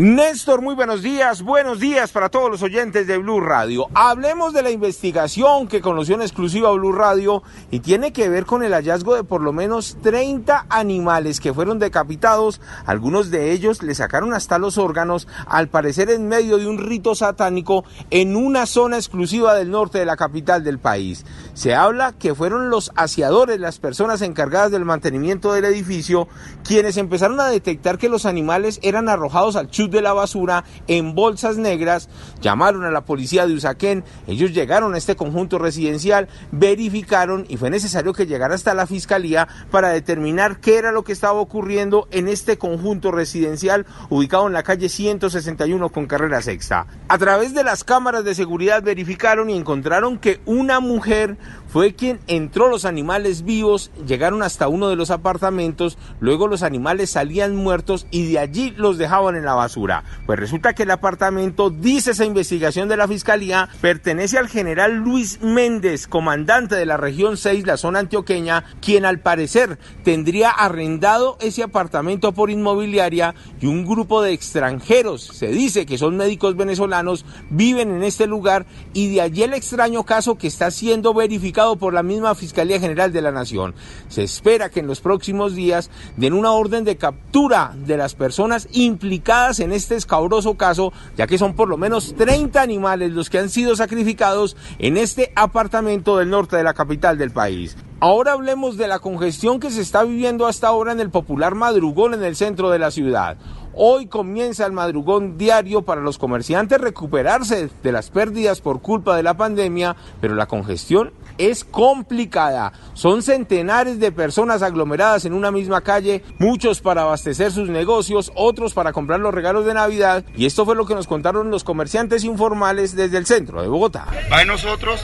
Néstor, muy buenos días, buenos días para todos los oyentes de Blue Radio. Hablemos de la investigación que conoció en exclusiva Blue Radio y tiene que ver con el hallazgo de por lo menos 30 animales que fueron decapitados. Algunos de ellos le sacaron hasta los órganos, al parecer en medio de un rito satánico en una zona exclusiva del norte de la capital del país. Se habla que fueron los aseadores, las personas encargadas del mantenimiento del edificio, quienes empezaron a detectar que los animales eran arrojados al chute de la basura en bolsas negras, llamaron a la policía de Usaquén, ellos llegaron a este conjunto residencial, verificaron y fue necesario que llegara hasta la fiscalía para determinar qué era lo que estaba ocurriendo en este conjunto residencial ubicado en la calle 161 con carrera sexta. A través de las cámaras de seguridad verificaron y encontraron que una mujer fue quien entró los animales vivos, llegaron hasta uno de los apartamentos, luego los animales salían muertos y de allí los dejaban en la basura. Pues resulta que el apartamento, dice esa investigación de la fiscalía, pertenece al general Luis Méndez, comandante de la región 6, la zona antioqueña, quien al parecer tendría arrendado ese apartamento por inmobiliaria y un grupo de extranjeros, se dice que son médicos venezolanos, viven en este lugar y de allí el extraño caso que está siendo verificado por la misma Fiscalía General de la Nación. Se espera que en los próximos días den una orden de captura de las personas implicadas en este escabroso caso, ya que son por lo menos 30 animales los que han sido sacrificados en este apartamento del norte de la capital del país. Ahora hablemos de la congestión que se está viviendo hasta ahora en el popular madrugón en el centro de la ciudad. Hoy comienza el madrugón diario para los comerciantes recuperarse de las pérdidas por culpa de la pandemia, pero la congestión es complicada. Son centenares de personas aglomeradas en una misma calle, muchos para abastecer sus negocios, otros para comprar los regalos de Navidad, y esto fue lo que nos contaron los comerciantes informales desde el centro de Bogotá. Va de nosotros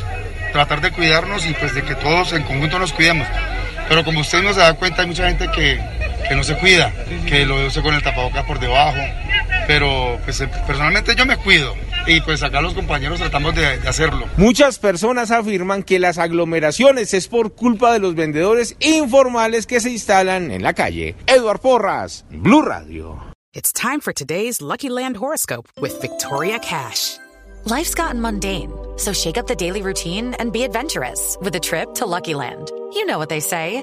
tratar de cuidarnos y pues de que todos en conjunto nos cuidemos. Pero como usted no se da cuenta, hay mucha gente que, que no se cuida, que lo usa con el tapabocas por debajo. Pero pues personalmente yo me cuido y pues acá los compañeros tratamos de, de, hacerlo. Muchas personas afirman que las aglomeraciones es por culpa de los vendedores informales que se instalan en la calle. Eduard Porras, Blue Radio. It's time for today's Lucky Land horoscope with Victoria Cash. Life's gotten mundane, so shake up the daily routine and be adventurous with a trip to Lucky Land. You know what they say.